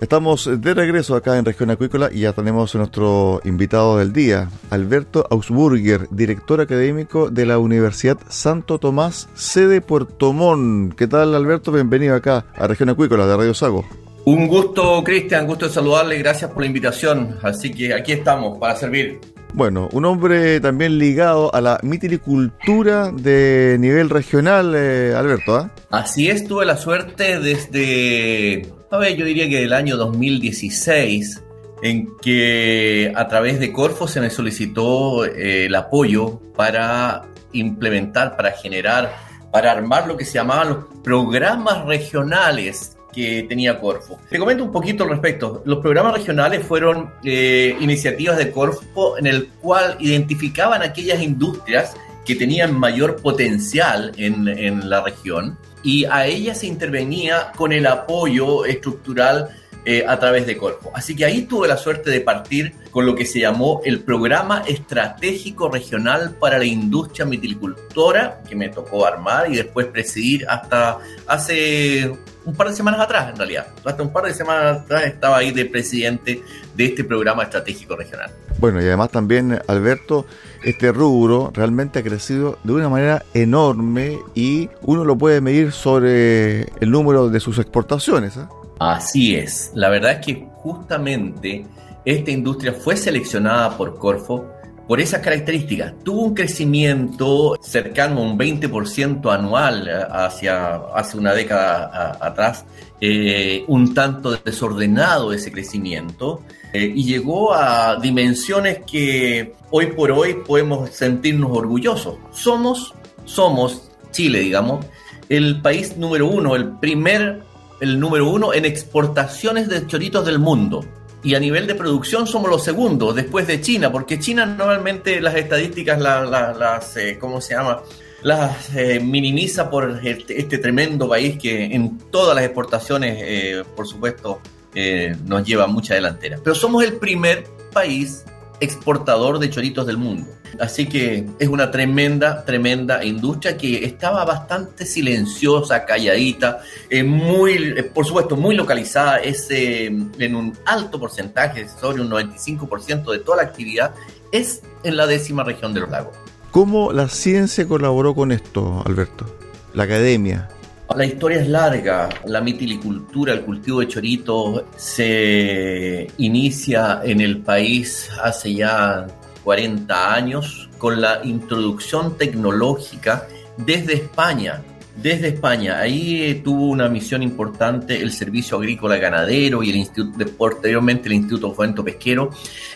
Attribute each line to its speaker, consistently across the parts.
Speaker 1: Estamos de regreso acá en Región Acuícola y ya tenemos a nuestro invitado del día, Alberto Ausburger, director académico de la Universidad Santo Tomás, sede Puerto Montt. ¿Qué tal, Alberto? Bienvenido acá a Región Acuícola de Radio Sago.
Speaker 2: Un gusto, Cristian, gusto de saludarle, gracias por la invitación. Así que aquí estamos para servir.
Speaker 1: Bueno, un hombre también ligado a la mitilicultura de nivel regional, eh, Alberto. ¿ah?
Speaker 2: Así es, tuve la suerte desde a ver, yo diría que el año 2016, en que a través de Corfo se me solicitó eh, el apoyo para implementar, para generar, para armar lo que se llamaban los programas regionales que tenía Corfo. Te comento un poquito al respecto. Los programas regionales fueron eh, iniciativas de Corfo en el cual identificaban aquellas industrias que tenían mayor potencial en, en la región y a ella se intervenía con el apoyo estructural eh, a través de Corfo. Así que ahí tuve la suerte de partir con lo que se llamó el Programa Estratégico Regional para la Industria Mitilicultora, que me tocó armar y después presidir hasta hace un par de semanas atrás, en realidad. Hasta un par de semanas atrás estaba ahí de presidente de este Programa Estratégico Regional.
Speaker 1: Bueno, y además también, Alberto, este rubro realmente ha crecido de una manera enorme y uno lo puede medir sobre el número de sus exportaciones. ¿eh?
Speaker 2: Así es. La verdad es que justamente esta industria fue seleccionada por Corfo por esas características. Tuvo un crecimiento cercano a un 20% anual eh, hacia hace una década atrás, eh, un tanto desordenado ese crecimiento, eh, y llegó a dimensiones que hoy por hoy podemos sentirnos orgullosos. Somos, somos Chile, digamos, el país número uno, el primer el número uno en exportaciones de choritos del mundo. Y a nivel de producción somos los segundos, después de China, porque China normalmente las estadísticas las, eh, ¿cómo se llama? Las eh, minimiza por este, este, tremendo país que en todas las exportaciones, eh, por supuesto, nos lleva mucha delantera. Pero somos el primer país exportador de choritos del mundo. Así que es una tremenda, tremenda industria que estaba bastante silenciosa, calladita, eh, muy, eh, por supuesto, muy localizada, es eh, en un alto porcentaje, sobre un 95% de toda la actividad, es en la décima región de los lagos.
Speaker 1: ¿Cómo la ciencia colaboró con esto, Alberto? La academia.
Speaker 2: La historia es larga. La mitilicultura, el cultivo de choritos, se inicia en el país hace ya 40 años con la introducción tecnológica desde España. Desde España, ahí tuvo una misión importante el Servicio Agrícola Ganadero y el Instituto, posteriormente el Instituto Fomento Pesquero,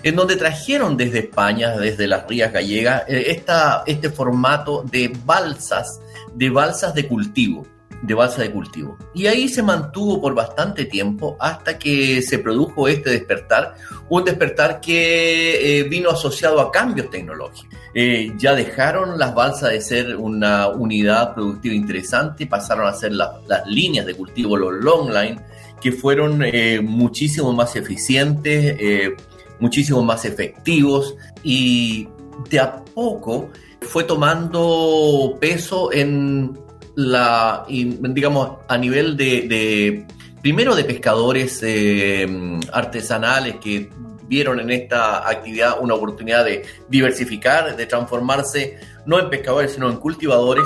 Speaker 2: en donde trajeron desde España, desde las rías gallegas, eh, este formato de balsas, de balsas de cultivo de balsa de cultivo. Y ahí se mantuvo por bastante tiempo hasta que se produjo este despertar, un despertar que eh, vino asociado a cambios tecnológicos. Eh, ya dejaron las balsas de ser una unidad productiva interesante, pasaron a ser las líneas de cultivo, los long line, que fueron eh, muchísimo más eficientes, muchísimo más efectivos y de a poco fue tomando peso en la, digamos, a nivel de, primero de pescadores eh, artesanales que vieron en esta actividad una oportunidad de diversificar, de transformarse no en pescadores, sino en cultivadores.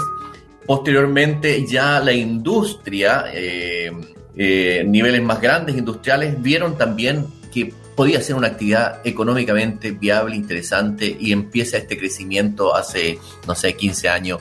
Speaker 2: Posteriormente ya la industria, eh, eh, niveles más grandes industriales, vieron también que podía ser una actividad económicamente viable, interesante, y empieza este crecimiento hace, no sé, 15 años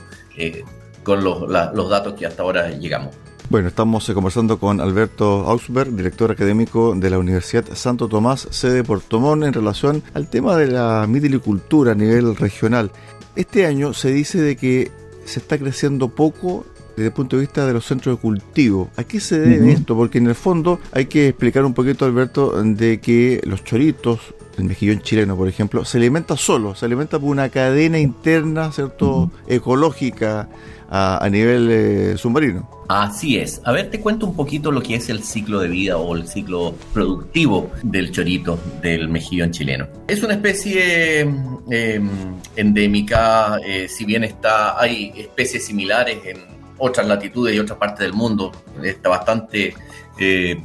Speaker 2: con los, los datos que hasta ahora llegamos.
Speaker 1: Bueno, estamos eh, conversando con Alberto Ausberg, director académico de la Universidad Santo Tomás, sede Portomón, en relación al tema de la mitilicultura a nivel regional. Este año se dice de que se está creciendo poco desde el punto de vista de los centros de cultivo. ¿A qué se debe esto? Porque en el fondo hay que explicar un poquito, Alberto, de que los choritos, el mejillón chileno, por ejemplo, se alimenta solo, se alimenta por una cadena interna, ¿cierto?, ecológica a, nivel eh, submarino.
Speaker 2: Así es. A ver, te cuento un poquito lo que es el ciclo de vida o el ciclo productivo del chorito del mejillón chileno. Es una especie em, endémica, eh, si bien está, hay especies similares en otras latitudes y otras partes del mundo, está bastante eh,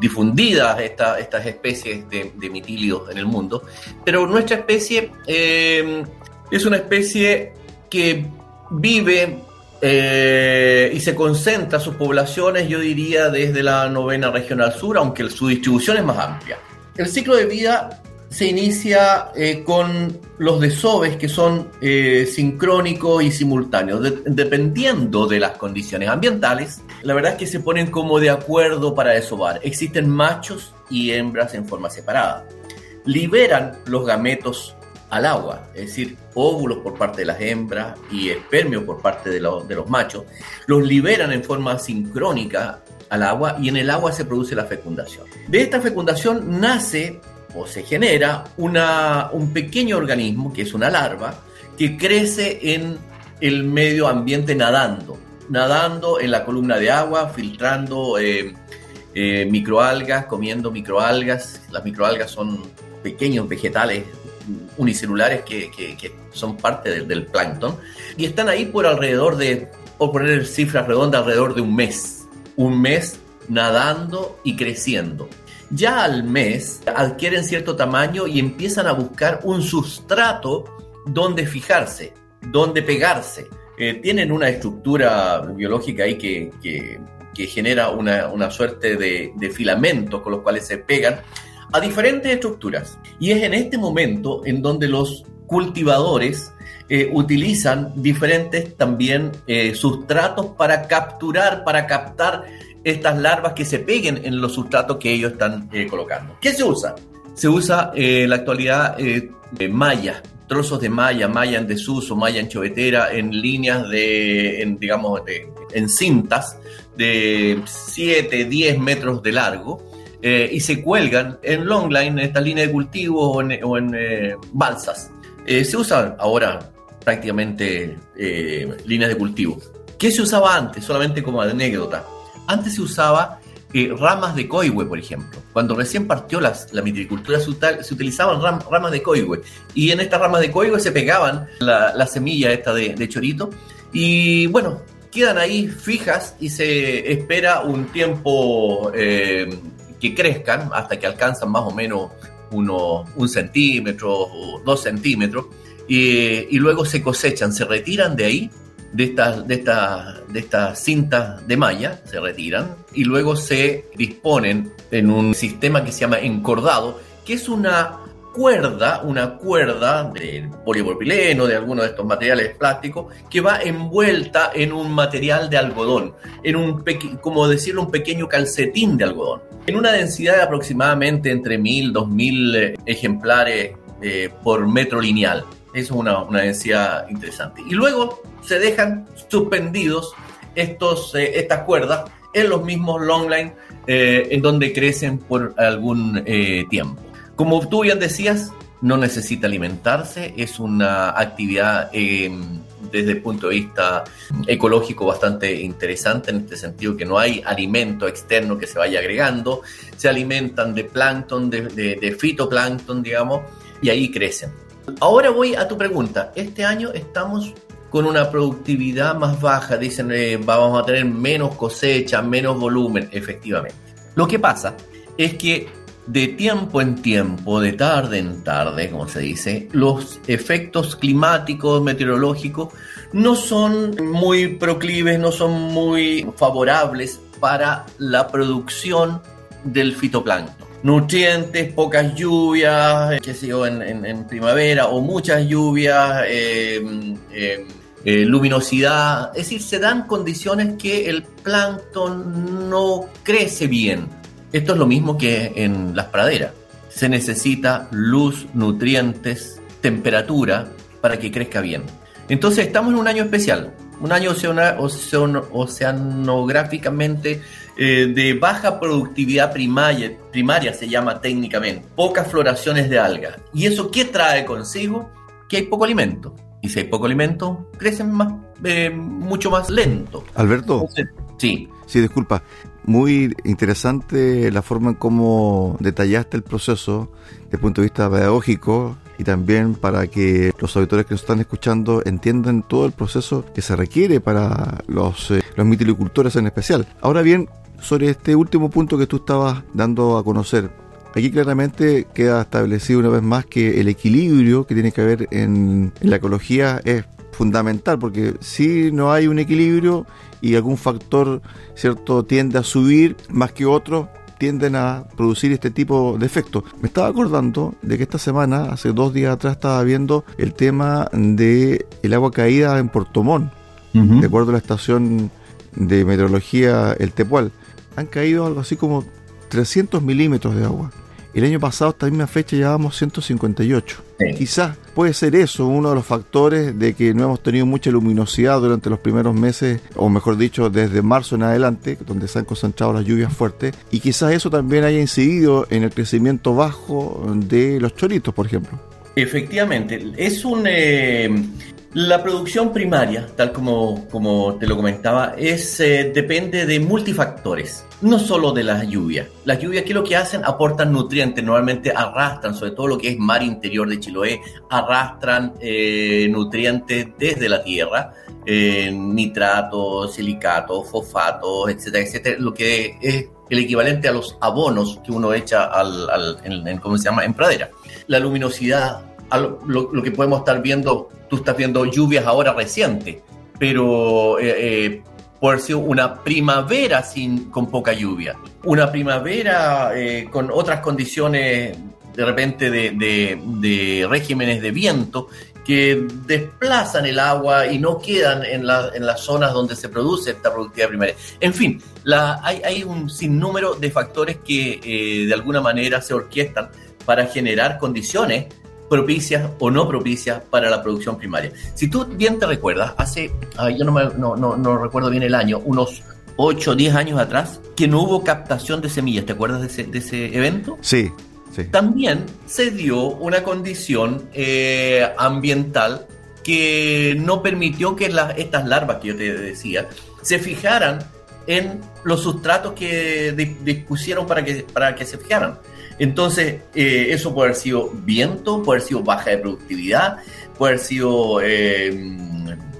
Speaker 2: difundidas estas especies de, de mitilios en el mundo, pero nuestra especie em, es una especie que vive eh, y se concentra sus poblaciones, yo diría, desde la novena región al sur, aunque su distribución es más amplia. El ciclo de vida se inicia eh, con los desoves que son eh, sincrónicos y simultáneos, dependiendo de las condiciones ambientales. La verdad es que se ponen como de acuerdo para desovar. Existen machos y hembras en forma separada. Liberan los gametos al agua, es decir, óvulos por parte de las hembras y espermio por parte de, de los machos, los liberan en forma sincrónica al agua y en el agua se produce la fecundación. De esta fecundación nace o se genera una, un pequeño organismo, que es una larva, que crece en el medio ambiente nadando, nadando en la columna de agua, filtrando eh, eh, microalgas, comiendo microalgas. Las microalgas son pequeños vegetales unicelulares que, son parte del, plancton y están ahí por alrededor de, por poner cifras redondas, alrededor de un mes. Un mes nadando y creciendo. Ya al mes adquieren cierto tamaño y empiezan a buscar un sustrato donde fijarse, donde pegarse. Eh, tienen una estructura biológica ahí que, genera una, suerte de, de filamentos con los cuales se pegan a diferentes estructuras. Y es en este momento en donde los cultivadores eh, utilizan diferentes también eh, sustratos para capturar, para captar estas larvas que se peguen en los sustratos que ellos están eh, colocando. ¿Qué se usa? Se usa en la actualidad malla, trozos de malla, malla en desuso, malla en chovetera, en líneas de, digamos, en cintas de 7, 10 metros de largo eh, y se cuelgan en longline, en esta línea de cultivo o en, eh, balsas. Eh, se usan ahora prácticamente líneas de cultivo. ¿Qué se usaba antes? Solamente como anécdota. Antes se usaba ramas de coihue, por ejemplo. Cuando recién partió la mitricultura se, utilizaban ramas de coihue. Y en estas ramas de coihue se pegaban la, semilla esta de, de, chorito. Y bueno, quedan ahí fijas y se espera un tiempo que crezcan hasta que alcanzan más o menos uno, un centímetro o dos centímetros y, luego se cosechan, se retiran de ahí, de estas de esta, de esta cintas de malla, se retiran y luego se disponen en un sistema que se llama encordado, que es una cuerda, una cuerda de polipropileno, de alguno de estos materiales plásticos, que va envuelta en un material de algodón, en un, como decirlo, un pequeño calcetín de algodón, en una densidad de aproximadamente entre 1000, 2000 eh, ejemplares eh, por metro lineal. Eso es una, una, densidad interesante. Y luego se dejan suspendidos estos, eh, estas cuerdas en los mismos longline en donde crecen por algún tiempo. Como tú bien decías, no necesita alimentarse, es una actividad eh, desde el punto de vista ecológico bastante interesante en este sentido que no hay alimento externo que se vaya agregando, se alimentan de plancton, de, fitoplancton, digamos, y ahí crecen. Ahora voy a tu pregunta. Este año estamos con una productividad más baja. Dicen, eh, vamos a tener menos cosecha, menos volumen, efectivamente. Lo que pasa es que de tiempo en tiempo, de tarde en tarde, como se dice, los efectos climáticos, meteorológicos, no son muy proclives, no son muy favorables para la producción del fitoplancton. Nutrientes, pocas lluvias, qué sé yo, en, primavera, o muchas lluvias, em, em, eh, luminosidad, es decir, se dan condiciones que el plancton no crece bien esto es lo mismo que en las praderas. Se necesita luz, nutrientes, temperatura para que crezca bien. Entonces estamos en un año especial, un año oceanográficamente eh, de baja productividad primaria, primaria, se llama técnicamente, pocas floraciones de algas. ¿Y eso qué trae consigo? Que hay poco alimento. Y si hay poco alimento, crecen más, eh, mucho más lento.
Speaker 1: Alberto. sí. Sí, disculpa. Muy interesante la forma en cómo detallaste el proceso desde el punto de vista pedagógico y también para que los auditores que nos están escuchando entiendan todo el proceso que se requiere para los, eh, los mitilicultores en especial. Ahora bien, sobre este último punto que tú estabas dando a conocer, aquí claramente queda establecido una vez más que el equilibrio que tiene que haber en, en la ecología es fundamental, porque si no hay un equilibrio y algún factor cierto tiende a subir más que otro, tienden a producir este tipo de efectos. Me estaba acordando de que esta semana, hace dos días atrás, estaba viendo el tema de el agua caída en Portomón, de acuerdo a la estación de meteorología El Tepual. Han caído algo así como 300 milímetros de agua. El año pasado, esta misma fecha, llevábamos 158. Quizás puede ser eso uno de los factores de que no hemos tenido mucha luminosidad durante los primeros meses, o mejor dicho, desde marzo en adelante, donde se han concentrado las lluvias fuertes. Y quizás eso también haya incidido en el crecimiento bajo de los choritos, por ejemplo.
Speaker 2: Efectivamente, es un... Eh, la producción primaria, tal como, como te lo comentaba, es, eh, depende de multifactores, no solo de las lluvias. Las lluvias, ¿qué lo que hacen? Aportan nutrientes, normalmente arrastran, sobre todo lo que es mar interior de Chiloé, arrastran eh, nutrientes desde la tierra, eh, nitratos, silicatos, fosfatos, etcétera, etcétera, lo que es el equivalente a los abonos que uno echa al, ¿cómo se llama? en pradera. La luminosidad lo, que podemos estar viendo, tú estás viendo lluvias ahora recientes, pero eh, eh, por ser una primavera sin, con poca lluvia, una primavera eh, con otras condiciones de repente de, de, regímenes de viento que desplazan el agua y no quedan en, en, las zonas donde se produce esta productividad primaria. En fin, la, hay, hay, un sinnúmero de factores que de alguna manera se orquestan para generar condiciones propicias o no propicias para la producción primaria. Si tú bien te recuerdas, hace, yo no, no, no, recuerdo bien el año, unos 8 o 10 años atrás, que no hubo captación de semillas, ¿te acuerdas de ese, de ese evento?
Speaker 1: Sí, sí.
Speaker 2: También se dio una condición eh, ambiental que no permitió que estas larvas que yo te decía se fijaran en los sustratos que dispusieron para que, para que se fijaran. Entonces, eh, eso puede haber sido viento, puede haber sido baja de productividad, puede haber sido eh,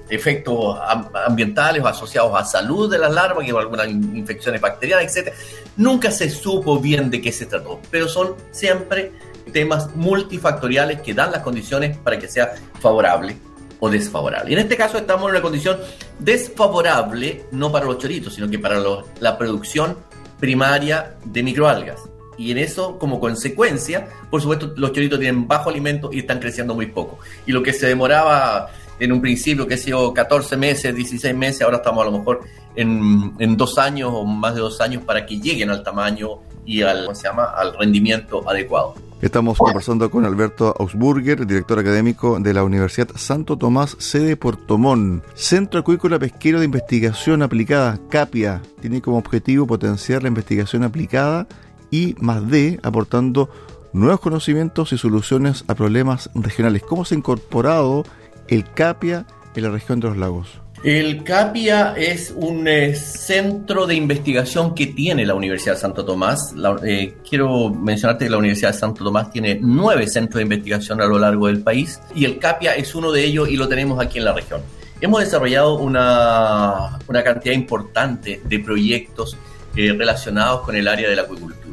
Speaker 2: efectos ambientales asociados a salud de las larvas, que algunas infecciones bacterianas, etc. Nunca se supo bien de qué se trató, pero son siempre temas multifactoriales que dan las condiciones para que sea favorable o desfavorable. Y en este caso estamos en una condición desfavorable, no para los choritos, sino que para la producción primaria de microalgas. Y en eso, como consecuencia, por supuesto, los choritos tienen bajo alimento y están creciendo muy poco. Y lo que se demoraba en un principio, que ha sido 14 meses, 16 meses, ahora estamos a lo mejor en, en, dos años o más de dos años para que lleguen al tamaño y al, se llama? al rendimiento adecuado.
Speaker 1: Estamos conversando con Alberto Ausburger, director académico de la Universidad Santo Tomás, sede Puerto Montt. Centro Acuícola Pesquero de Investigación Aplicada, CAPIA, tiene como objetivo potenciar la investigación aplicada y más D, aportando nuevos conocimientos y soluciones a problemas regionales. ¿Cómo se ha incorporado el CAPIA en la región de los lagos?
Speaker 2: El CAPIA es un eh, centro de investigación que tiene la Universidad de Santo Tomás. Eh, quiero mencionarte que la Universidad de Santo Tomás tiene nueve centros de investigación a lo largo del país y el CAPIA es uno de ellos y lo tenemos aquí en la región. Hemos desarrollado una, una cantidad importante de proyectos eh, relacionados con el área de la acuicultura.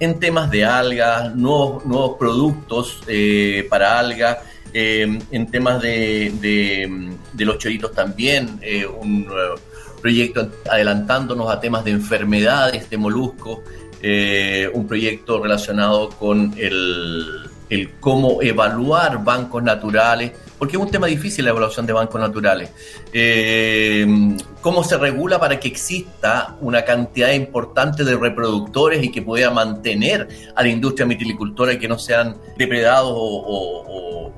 Speaker 2: En temas de algas, nuevos, productos para algas, eh, en temas de, los choritos también, eh, un eh, proyecto adelantándonos a temas de enfermedades de moluscos, un proyecto relacionado con el cómo evaluar bancos naturales, porque es un tema difícil la evaluación de bancos naturales. Eh, ¿Cómo se regula para que exista una cantidad importante de reproductores y que pueda mantener a la industria mitilicultora y que no sean depredados o,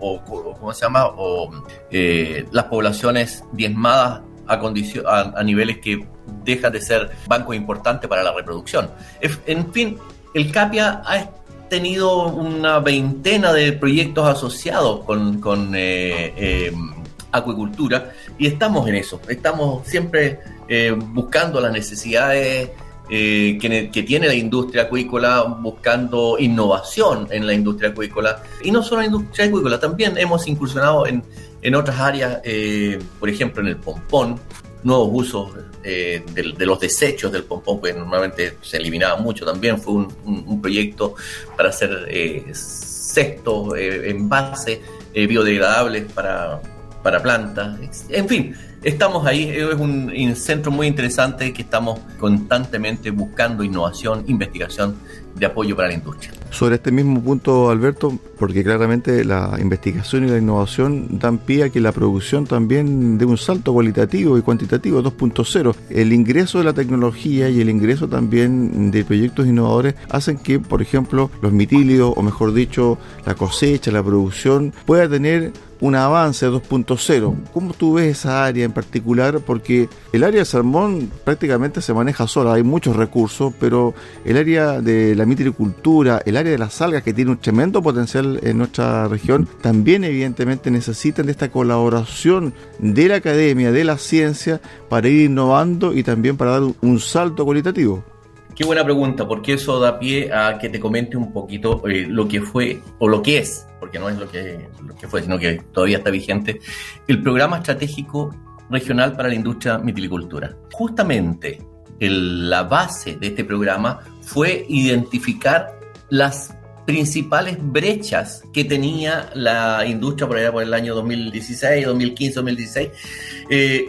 Speaker 2: ¿cómo se llama? O eh, las poblaciones diezmadas a, a, a niveles que dejan de ser bancos importantes para la reproducción. En fin, el CAPIA ha tenido una veintena de proyectos asociados con, eh, eh, acuicultura y estamos en eso. Estamos siempre eh, buscando las necesidades que, que, tiene la industria acuícola, buscando innovación en la industria acuícola. Y no solo en la industria acuícola, también hemos incursionado en, en otras áreas, por ejemplo en el pompón, nuevos usos eh, de, los desechos del pompón, que normalmente se eliminaba mucho también. Fue un, proyecto para hacer eh, cestos, eh, envases eh, biodegradables para, para plantas. En fin, estamos ahí. Es un centro muy interesante que estamos constantemente buscando innovación, investigación de apoyo para la industria.
Speaker 1: Sobre este mismo punto, Alberto, porque claramente la investigación y la innovación dan pie a que la producción también dé un salto cualitativo y cuantitativo 2.0. El ingreso de la tecnología y el ingreso también de proyectos innovadores hacen que, por ejemplo, los mitílidos, o mejor dicho, la cosecha, la producción, pueda tener un avance 2.0. ¿Cómo tú ves esa área en particular? Porque el área de salmón prácticamente se maneja sola, hay muchos recursos, pero el área de la mitricultura, el área de las algas que tiene un tremendo potencial en nuestra región, también evidentemente necesitan de esta colaboración de la academia, de la ciencia, para ir innovando y también para dar un salto cualitativo.
Speaker 2: Qué buena pregunta, porque eso da pie a que te comente un poquito eh, lo que fue o lo que es, porque no es lo que, lo que fue, sino que todavía está vigente, el programa estratégico regional para la industria mitilicultura. Justamente la base de este programa fue identificar las principales brechas que tenía la industria por allá por el año 2016, 2015, 2016,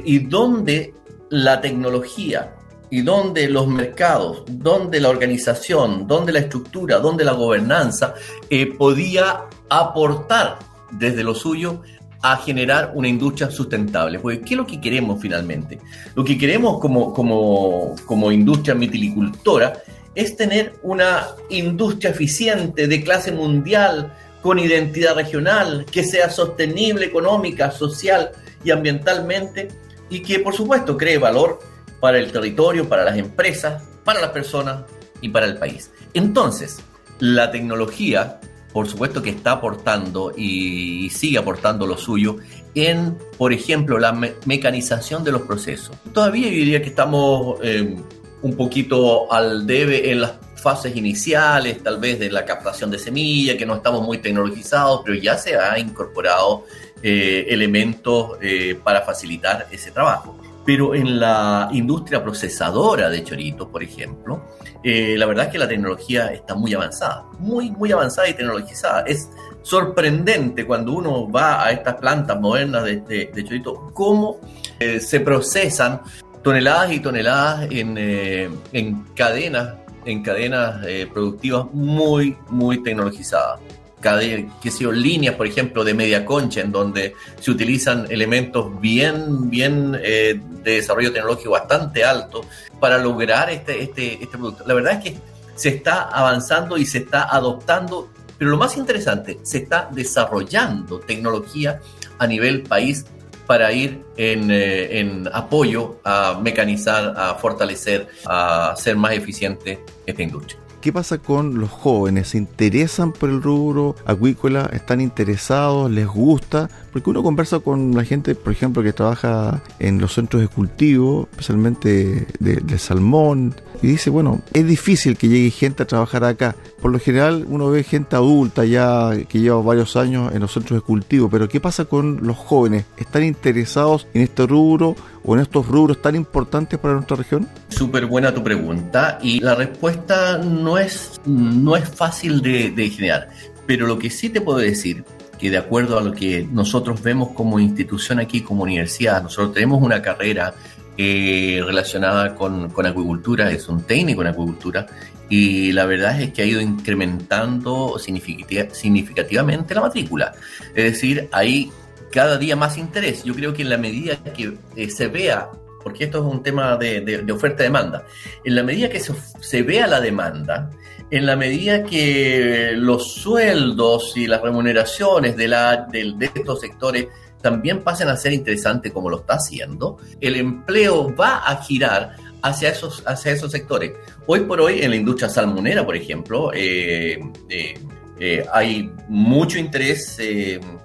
Speaker 2: y donde la tecnología y donde los mercados, donde la organización, donde la estructura, donde la gobernanza eh, podía aportar desde lo suyo a generar una industria sustentable. Porque, ¿qué es lo que queremos finalmente? Lo que queremos como, como, como industria mitilicultora es tener una industria eficiente de clase mundial, con identidad regional, que sea sostenible económica, social y ambientalmente, y que por supuesto cree valor para el territorio, para las empresas, para las personas y para el país. Entonces, la tecnología, por supuesto que está aportando y sigue aportando lo suyo en, por ejemplo, la mecanización de los procesos. Todavía yo diría que estamos eh, un poquito al debe en las fases iniciales, tal vez de la captación de semilla, que no estamos muy tecnologizados, pero ya se ha incorporado eh, elementos eh, para facilitar ese trabajo pero en la industria procesadora de choritos, por ejemplo, eh, la verdad es que la tecnología está muy avanzada, muy, muy avanzada y tecnologizada. Es sorprendente cuando uno va a estas plantas modernas de, choritos, cómo eh, se procesan toneladas y toneladas en, eh, en cadenas, en cadenas productivas muy, muy tecnologizadas qué sé yo, líneas, por ejemplo, de media concha, en donde se utilizan elementos bien, bien eh, de desarrollo tecnológico bastante alto para lograr este, este, este producto. La verdad es que se está avanzando y se está adoptando, pero lo más interesante, se está desarrollando tecnología a nivel país para ir en, eh, en, apoyo a mecanizar, a fortalecer, a ser más eficiente esta industria.
Speaker 1: ¿Qué pasa con los jóvenes? ¿Se interesan por el rubro acuícola? ¿Están interesados? ¿Les gusta? Porque uno conversa con la gente, por ejemplo, que trabaja en los centros de cultivo, especialmente de, salmón, y dice, bueno, es difícil que llegue gente a trabajar acá. Por lo general uno ve gente adulta ya que lleva varios años en los centros de cultivo, pero ¿qué pasa con los jóvenes? ¿Están interesados en este rubro o en estos rubros tan importantes para nuestra región?
Speaker 2: Súper buena tu pregunta y la respuesta no es, no es fácil de, de generar, pero lo que sí te puedo decir que de acuerdo a lo que nosotros vemos como institución aquí, como universidad, nosotros tenemos una carrera eh, relacionada con, con, acuicultura, es un técnico en acuicultura, y la verdad es que ha ido incrementando significativamente la matrícula. Es decir, hay cada día más interés. Yo creo que en la medida que eh, se vea, porque esto es un tema de, de, oferta-demanda, en la medida que se, se vea la demanda, en la medida que los sueldos y las remuneraciones de, la, de, de estos sectores también pasen a ser interesantes como lo está haciendo, el empleo va a girar hacia esos, hacia esos sectores. Hoy por hoy en la industria salmonera, por ejemplo, eh, eh, eh, hay mucho interés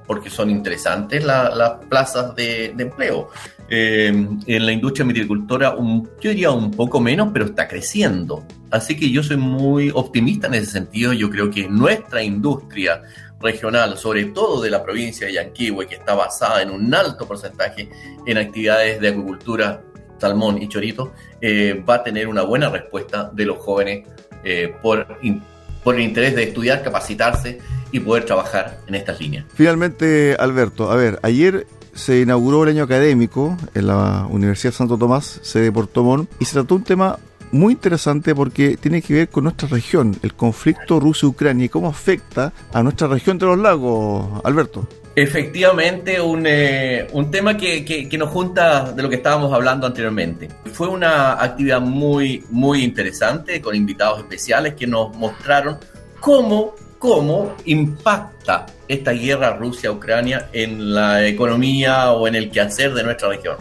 Speaker 2: porque son interesantes las plazas de, empleo. en la industria viticultora, yo diría un poco menos, pero está creciendo. Así que yo soy muy optimista en ese sentido. Yo creo que nuestra industria regional, sobre todo de la provincia de Yanquihue, que está basada en un alto porcentaje en actividades de acuicultura, salmón y chorito, eh, va a tener una buena respuesta de los jóvenes eh, por, por el interés de estudiar, capacitarse y poder trabajar en estas líneas.
Speaker 1: Finalmente, Alberto, a ver, ayer se inauguró el año académico en la Universidad Santo Tomás, sede de Puerto Montt, y se trató un tema muy interesante porque tiene que ver con nuestra región, el conflicto Rusia-Ucrania y cómo afecta a nuestra región de los lagos, Alberto.
Speaker 2: Efectivamente, un, eh, un tema que, que, nos junta de lo que estábamos hablando anteriormente. Fue una actividad muy, muy interesante con invitados especiales que nos mostraron cómo, cómo impacta esta guerra Rusia-Ucrania en la economía o en el quehacer de nuestra región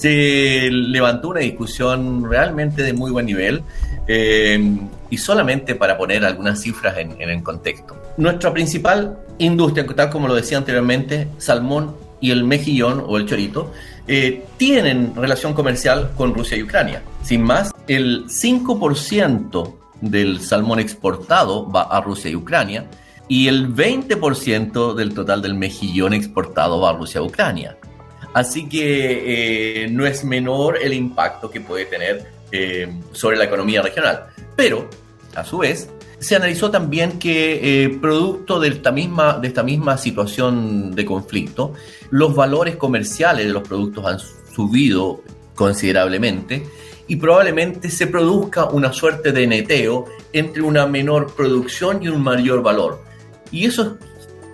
Speaker 2: se levantó una discusión realmente de muy buen nivel eh, y solamente para poner algunas cifras en, el contexto. Nuestra principal industria, tal como lo decía anteriormente, salmón y el mejillón o el chorito, eh, tienen relación comercial con Rusia y Ucrania. Sin más, el 5% del salmón exportado va a Rusia y Ucrania y el 20% del total del mejillón exportado va a Rusia y Ucrania. Así que eh, no es menor el impacto que puede tener eh, sobre la economía regional. Pero, a su vez, se analizó también que, eh, producto de esta, misma, de esta misma situación de conflicto, los valores comerciales de los productos han subido considerablemente y probablemente se produzca una suerte de neteo entre una menor producción y un mayor valor. Y eso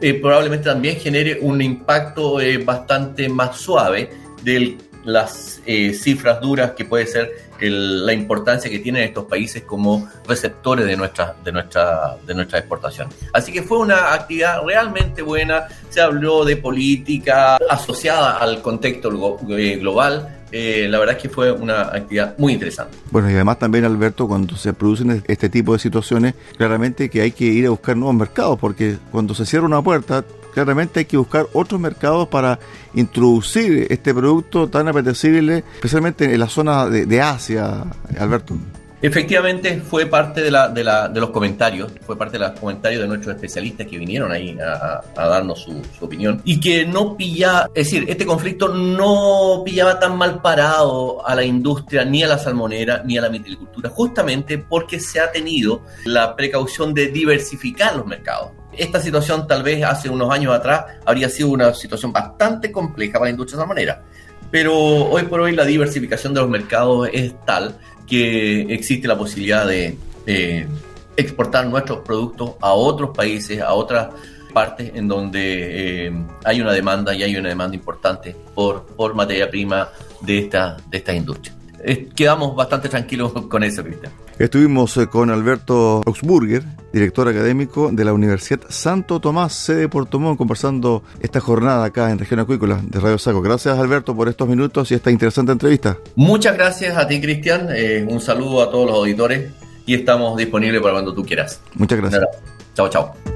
Speaker 2: eh, probablemente también genere un impacto eh, bastante más suave de las eh, cifras duras que puede ser la importancia que tienen estos países como receptores de nuestra, de, nuestra, de nuestra exportación. Así que fue una actividad realmente buena, se habló de política asociada al contexto global, eh, la verdad es que fue una actividad muy interesante.
Speaker 1: Bueno, y además también, Alberto, cuando se producen este tipo de situaciones, claramente que hay que ir a buscar nuevos mercados, porque cuando se cierra una puerta, claramente hay que buscar otros mercados para introducir este producto tan apetecible, especialmente en la zona de, de Asia, Alberto.
Speaker 2: Efectivamente, fue parte de, la, de, la, de, los comentarios, fue parte de los comentarios de nuestros especialistas que vinieron ahí a, darnos su, opinión y que no pilla, es decir, este conflicto no pillaba tan mal parado a la industria, ni a la salmonera, ni a la mitilicultura, justamente porque se ha tenido la precaución de diversificar los mercados. Esta situación tal vez hace unos años atrás habría sido una situación bastante compleja para la industria salmonera, pero hoy por hoy la diversificación de los mercados es tal que existe la posibilidad de exportar nuestros productos a otros países, a otras partes en donde eh, hay una demanda y hay una demanda importante por, por materia prima de esta, de esta industria. Quedamos bastante tranquilos con eso, Cristian.
Speaker 1: Estuvimos eh, con Alberto Augsburger, director académico de la Universidad Santo Tomás, sede de Puerto Montt, conversando esta jornada acá en Región Acuícola de Radio Saco. Gracias, Alberto, por estos minutos y esta interesante entrevista.
Speaker 2: Muchas gracias a ti, Cristian. Eh, un saludo a todos los auditores y estamos disponibles para cuando tú quieras.
Speaker 1: Muchas gracias.
Speaker 2: Chao, chao.